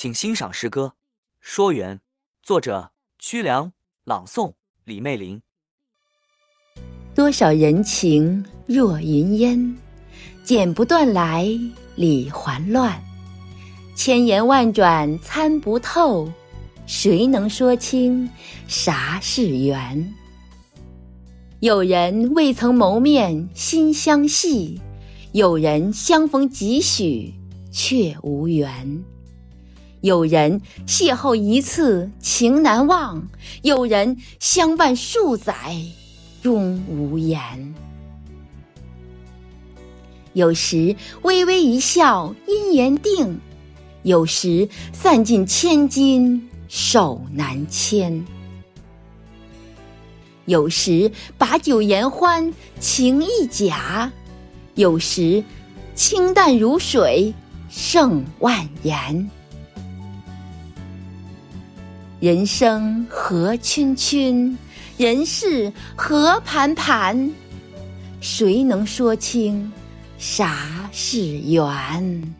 请欣赏诗歌《说缘》，作者屈良，朗诵李媚玲。多少人情若云烟，剪不断来理还乱，千言万转参不透，谁能说清啥是缘？有人未曾谋面心相系，有人相逢几许却无缘。有人邂逅一次情难忘，有人相伴数载终无言。有时微微一笑因缘定，有时散尽千金手难牵。有时把酒言欢情意假，有时清淡如水胜万言。人生何圈圈，人世何盘盘，谁能说清啥是缘？